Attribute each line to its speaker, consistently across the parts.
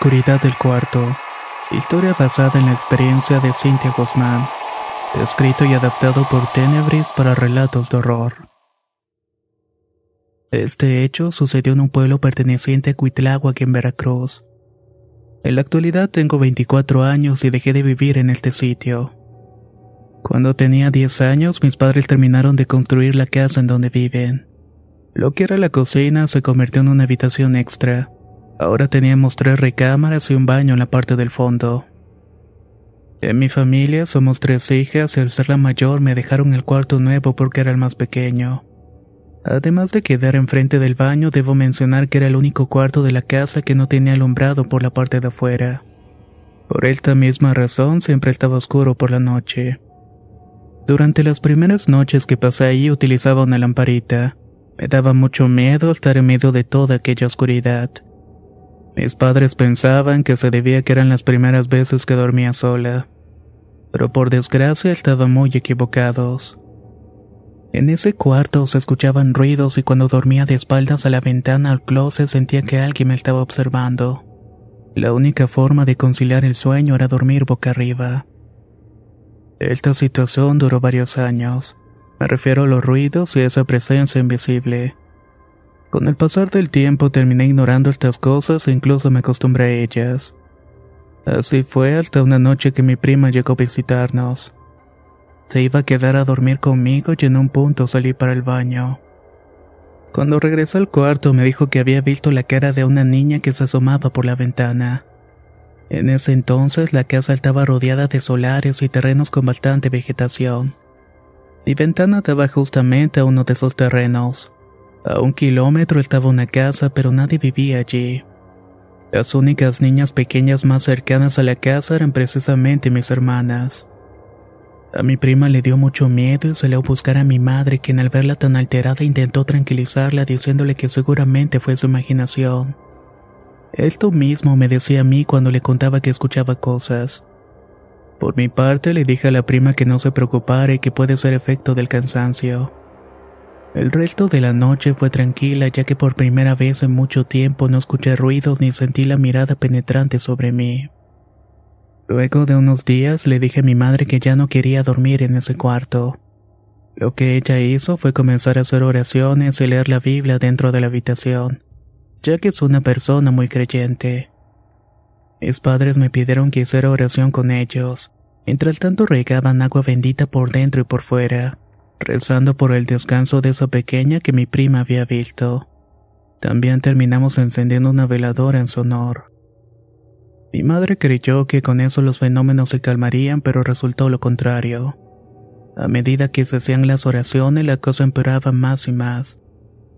Speaker 1: oscuridad del cuarto. Historia basada en la experiencia de Cynthia Guzmán. Escrito y adaptado por Tenebris para relatos de horror. Este hecho sucedió en un pueblo perteneciente a Cuitláhuac en Veracruz. En la actualidad tengo 24 años y dejé de vivir en este sitio. Cuando tenía 10 años mis padres terminaron de construir la casa en donde viven. Lo que era la cocina se convirtió en una habitación extra. Ahora teníamos tres recámaras y un baño en la parte del fondo. En mi familia somos tres hijas y al ser la mayor me dejaron el cuarto nuevo porque era el más pequeño. Además de quedar enfrente del baño, debo mencionar que era el único cuarto de la casa que no tenía alumbrado por la parte de afuera. Por esta misma razón siempre estaba oscuro por la noche. Durante las primeras noches que pasé ahí utilizaba una lamparita. Me daba mucho miedo estar en medio de toda aquella oscuridad. Mis padres pensaban que se debía que eran las primeras veces que dormía sola, pero por desgracia estaban muy equivocados. En ese cuarto se escuchaban ruidos y cuando dormía de espaldas a la ventana al closet sentía que alguien me estaba observando. La única forma de conciliar el sueño era dormir boca arriba. Esta situación duró varios años. Me refiero a los ruidos y a esa presencia invisible. Con el pasar del tiempo terminé ignorando estas cosas e incluso me acostumbré a ellas. Así fue hasta una noche que mi prima llegó a visitarnos. Se iba a quedar a dormir conmigo y en un punto salí para el baño. Cuando regresó al cuarto me dijo que había visto la cara de una niña que se asomaba por la ventana. En ese entonces la casa estaba rodeada de solares y terrenos con bastante vegetación. Mi ventana daba justamente a uno de esos terrenos. A un kilómetro estaba una casa, pero nadie vivía allí. Las únicas niñas pequeñas más cercanas a la casa eran precisamente mis hermanas. A mi prima le dio mucho miedo y salió a buscar a mi madre, quien al verla tan alterada intentó tranquilizarla diciéndole que seguramente fue su imaginación. Esto mismo me decía a mí cuando le contaba que escuchaba cosas. Por mi parte le dije a la prima que no se preocupara y que puede ser efecto del cansancio. El resto de la noche fue tranquila ya que por primera vez en mucho tiempo no escuché ruidos ni sentí la mirada penetrante sobre mí. Luego de unos días le dije a mi madre que ya no quería dormir en ese cuarto. Lo que ella hizo fue comenzar a hacer oraciones y leer la Biblia dentro de la habitación, ya que es una persona muy creyente. Mis padres me pidieron que hiciera oración con ellos, mientras tanto regaban agua bendita por dentro y por fuera rezando por el descanso de esa pequeña que mi prima había visto. También terminamos encendiendo una veladora en su honor. Mi madre creyó que con eso los fenómenos se calmarían, pero resultó lo contrario. A medida que se hacían las oraciones, la cosa empeoraba más y más.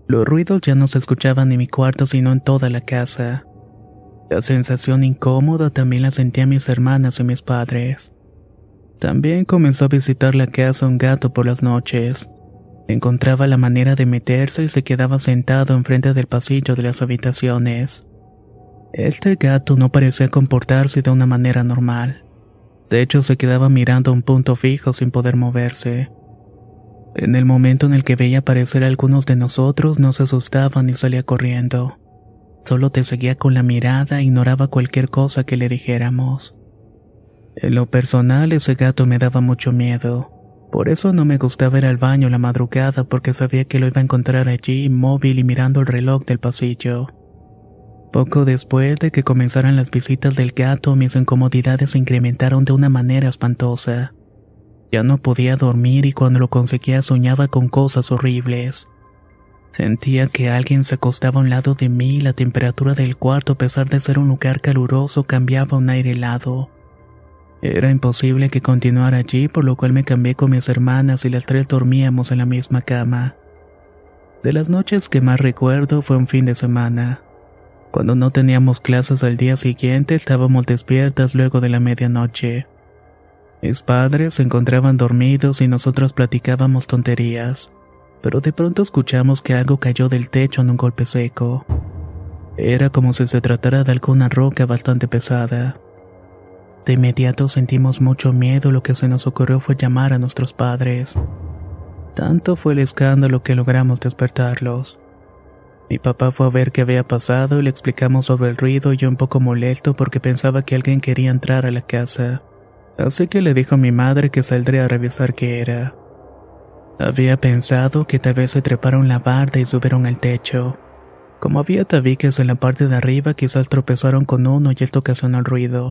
Speaker 1: Los ruidos ya no se escuchaban en mi cuarto, sino en toda la casa. La sensación incómoda también la sentían mis hermanas y mis padres. También comenzó a visitar la casa un gato por las noches. Encontraba la manera de meterse y se quedaba sentado enfrente del pasillo de las habitaciones. Este gato no parecía comportarse de una manera normal. De hecho, se quedaba mirando a un punto fijo sin poder moverse. En el momento en el que veía aparecer a algunos de nosotros, no se asustaba ni salía corriendo. Solo te seguía con la mirada e ignoraba cualquier cosa que le dijéramos. En lo personal ese gato me daba mucho miedo. Por eso no me gustaba ir al baño la madrugada porque sabía que lo iba a encontrar allí inmóvil y mirando el reloj del pasillo. Poco después de que comenzaran las visitas del gato, mis incomodidades se incrementaron de una manera espantosa. Ya no podía dormir y cuando lo conseguía soñaba con cosas horribles. Sentía que alguien se acostaba a un lado de mí y la temperatura del cuarto, a pesar de ser un lugar caluroso, cambiaba a un aire helado. Era imposible que continuara allí, por lo cual me cambié con mis hermanas y las tres dormíamos en la misma cama. De las noches que más recuerdo fue un fin de semana. Cuando no teníamos clases al día siguiente, estábamos despiertas luego de la medianoche. Mis padres se encontraban dormidos y nosotros platicábamos tonterías, pero de pronto escuchamos que algo cayó del techo en un golpe seco. Era como si se tratara de alguna roca bastante pesada. De inmediato sentimos mucho miedo, lo que se nos ocurrió fue llamar a nuestros padres. Tanto fue el escándalo que logramos despertarlos. Mi papá fue a ver qué había pasado y le explicamos sobre el ruido y yo un poco molesto porque pensaba que alguien quería entrar a la casa. Así que le dijo a mi madre que saldría a revisar qué era. Había pensado que tal vez se treparon la barda y subieron al techo. Como había tabiques en la parte de arriba, quizás tropezaron con uno y esto ocasionó el ruido.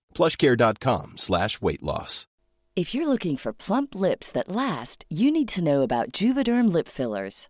Speaker 2: plushcare.com slash weight loss.
Speaker 3: If you're looking for plump lips that last, you need to know about Juvederm lip fillers.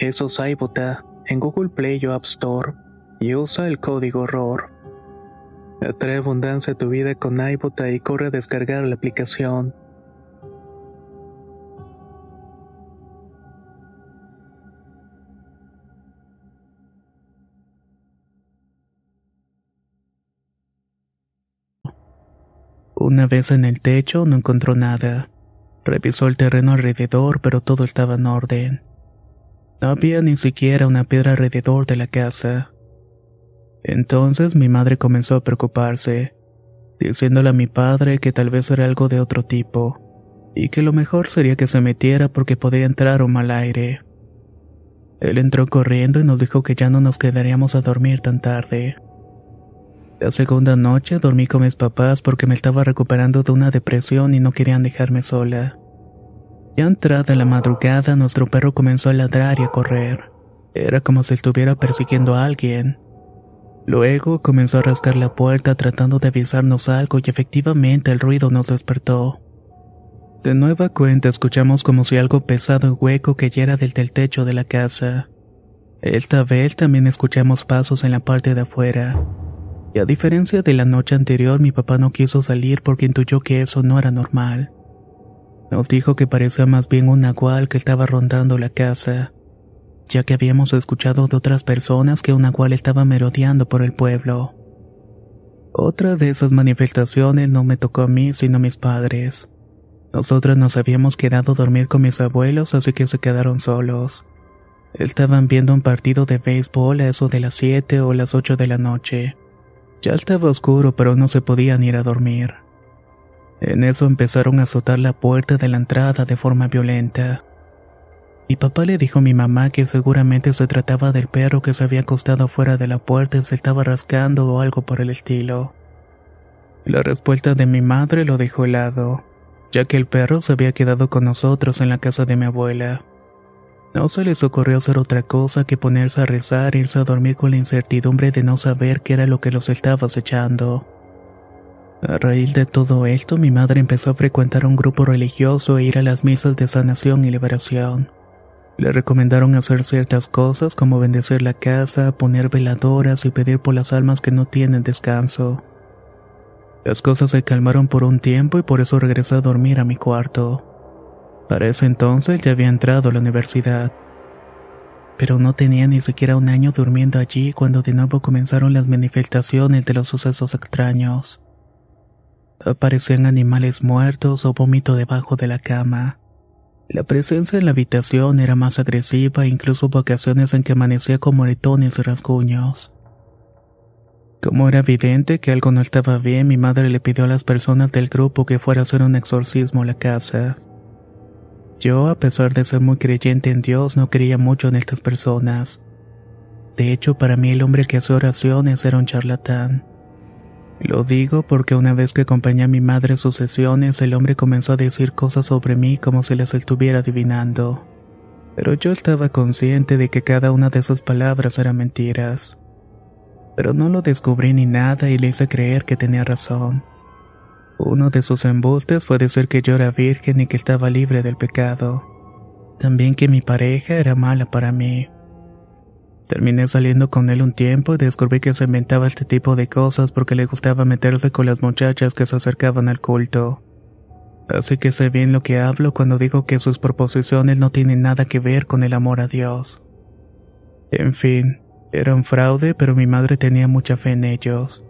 Speaker 1: Eso es iBota en Google Play o App Store y usa el código ROR. Atrae abundancia a tu vida con iBota y corre a descargar la aplicación. Una vez en el techo no encontró nada. Revisó el terreno alrededor, pero todo estaba en orden. No había ni siquiera una piedra alrededor de la casa. Entonces mi madre comenzó a preocuparse, diciéndole a mi padre que tal vez era algo de otro tipo, y que lo mejor sería que se metiera porque podía entrar un mal aire. Él entró corriendo y nos dijo que ya no nos quedaríamos a dormir tan tarde. La segunda noche dormí con mis papás porque me estaba recuperando de una depresión y no querían dejarme sola. Ya entrada la madrugada, nuestro perro comenzó a ladrar y a correr. Era como si estuviera persiguiendo a alguien. Luego comenzó a rascar la puerta tratando de avisarnos algo y efectivamente el ruido nos despertó. De nueva cuenta escuchamos como si algo pesado y hueco cayera desde el techo de la casa. Esta vez también escuchamos pasos en la parte de afuera. Y a diferencia de la noche anterior, mi papá no quiso salir porque intuyó que eso no era normal. Nos dijo que parecía más bien un nahual que estaba rondando la casa, ya que habíamos escuchado de otras personas que un nahual estaba merodeando por el pueblo. Otra de esas manifestaciones no me tocó a mí, sino a mis padres. Nosotras nos habíamos quedado a dormir con mis abuelos, así que se quedaron solos. Estaban viendo un partido de béisbol a eso de las 7 o las 8 de la noche. Ya estaba oscuro, pero no se podían ir a dormir. En eso empezaron a azotar la puerta de la entrada de forma violenta. Mi papá le dijo a mi mamá que seguramente se trataba del perro que se había acostado fuera de la puerta y se estaba rascando o algo por el estilo. La respuesta de mi madre lo dejó helado, ya que el perro se había quedado con nosotros en la casa de mi abuela. No se les ocurrió hacer otra cosa que ponerse a rezar e irse a dormir con la incertidumbre de no saber qué era lo que los estaba acechando. A raíz de todo esto, mi madre empezó a frecuentar un grupo religioso e ir a las misas de sanación y liberación. Le recomendaron hacer ciertas cosas como bendecir la casa, poner veladoras y pedir por las almas que no tienen descanso. Las cosas se calmaron por un tiempo y por eso regresé a dormir a mi cuarto. Para ese entonces ya había entrado a la universidad. Pero no tenía ni siquiera un año durmiendo allí cuando de nuevo comenzaron las manifestaciones de los sucesos extraños. Aparecían animales muertos o vómito debajo de la cama. La presencia en la habitación era más agresiva incluso hubo ocasiones en que amanecía con moretones y rasguños. Como era evidente que algo no estaba bien, mi madre le pidió a las personas del grupo que fuera a hacer un exorcismo a la casa. Yo, a pesar de ser muy creyente en Dios, no creía mucho en estas personas. De hecho, para mí el hombre que hace oraciones era un charlatán. Lo digo porque una vez que acompañé a mi madre a sus sesiones, el hombre comenzó a decir cosas sobre mí como si las estuviera adivinando. Pero yo estaba consciente de que cada una de esas palabras eran mentiras. Pero no lo descubrí ni nada y le hice creer que tenía razón. Uno de sus embustes fue decir que yo era virgen y que estaba libre del pecado. También que mi pareja era mala para mí. Terminé saliendo con él un tiempo y descubrí que se inventaba este tipo de cosas porque le gustaba meterse con las muchachas que se acercaban al culto. Así que sé bien lo que hablo cuando digo que sus proposiciones no tienen nada que ver con el amor a Dios. En fin, era un fraude, pero mi madre tenía mucha fe en ellos.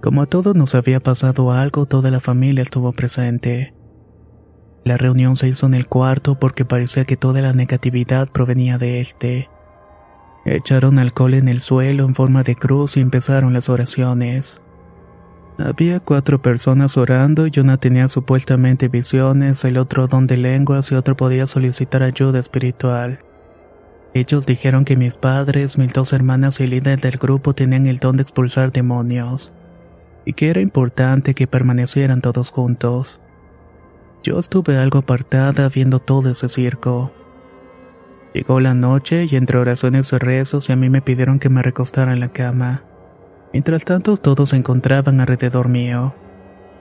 Speaker 1: Como a todos nos había pasado algo, toda la familia estuvo presente. La reunión se hizo en el cuarto porque parecía que toda la negatividad provenía de este. Echaron alcohol en el suelo en forma de cruz y empezaron las oraciones. Había cuatro personas orando y una tenía supuestamente visiones, el otro don de lenguas y otro podía solicitar ayuda espiritual. Ellos dijeron que mis padres, mis dos hermanas y el líder del grupo tenían el don de expulsar demonios, y que era importante que permanecieran todos juntos. Yo estuve algo apartada viendo todo ese circo. Llegó la noche y entre oraciones y rezos y a mí me pidieron que me recostara en la cama. Mientras tanto todos se encontraban alrededor mío.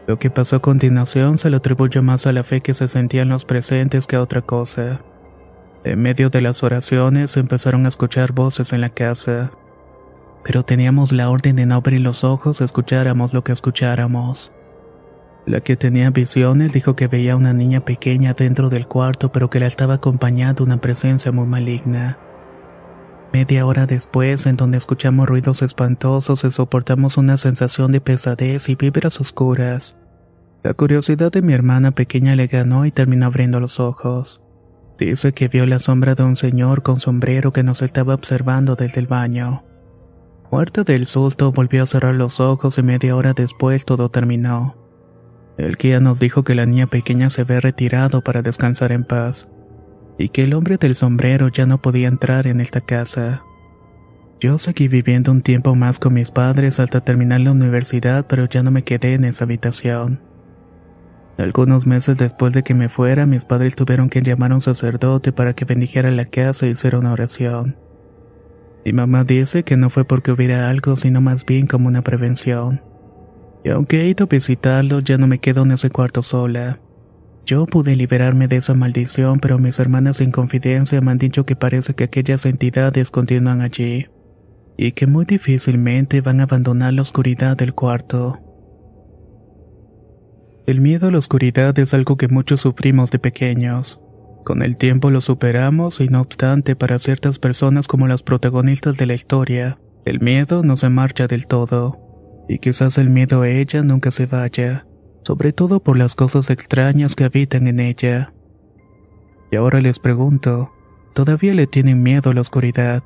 Speaker 1: Lo que pasó a continuación se lo atribuyo más a la fe que se sentían los presentes que a otra cosa. En medio de las oraciones empezaron a escuchar voces en la casa. Pero teníamos la orden de no abrir los ojos escucháramos lo que escucháramos. La que tenía visiones dijo que veía a una niña pequeña dentro del cuarto, pero que la estaba acompañando una presencia muy maligna. Media hora después, en donde escuchamos ruidos espantosos y soportamos una sensación de pesadez y vibras oscuras. La curiosidad de mi hermana pequeña le ganó y terminó abriendo los ojos. Dice que vio la sombra de un señor con sombrero que nos estaba observando desde el baño. Muerto del susto, volvió a cerrar los ojos y media hora después todo terminó. El guía nos dijo que la niña pequeña se había retirado para descansar en paz y que el hombre del sombrero ya no podía entrar en esta casa. Yo seguí viviendo un tiempo más con mis padres hasta terminar la universidad, pero ya no me quedé en esa habitación. Algunos meses después de que me fuera, mis padres tuvieron que llamar a un sacerdote para que bendijera la casa y hiciera una oración. Mi mamá dice que no fue porque hubiera algo, sino más bien como una prevención. Y aunque he ido a visitarlo, ya no me quedo en ese cuarto sola. Yo pude liberarme de esa maldición, pero mis hermanas en confidencia me han dicho que parece que aquellas entidades continúan allí, y que muy difícilmente van a abandonar la oscuridad del cuarto. El miedo a la oscuridad es algo que muchos sufrimos de pequeños. Con el tiempo lo superamos y no obstante para ciertas personas como las protagonistas de la historia, el miedo no se marcha del todo. Y quizás el miedo a ella nunca se vaya sobre todo por las cosas extrañas que habitan en ella. Y ahora les pregunto, ¿todavía le tienen miedo a la oscuridad?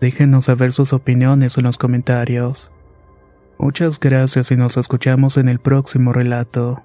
Speaker 1: Déjenos saber sus opiniones en los comentarios. Muchas gracias y nos escuchamos en el próximo relato.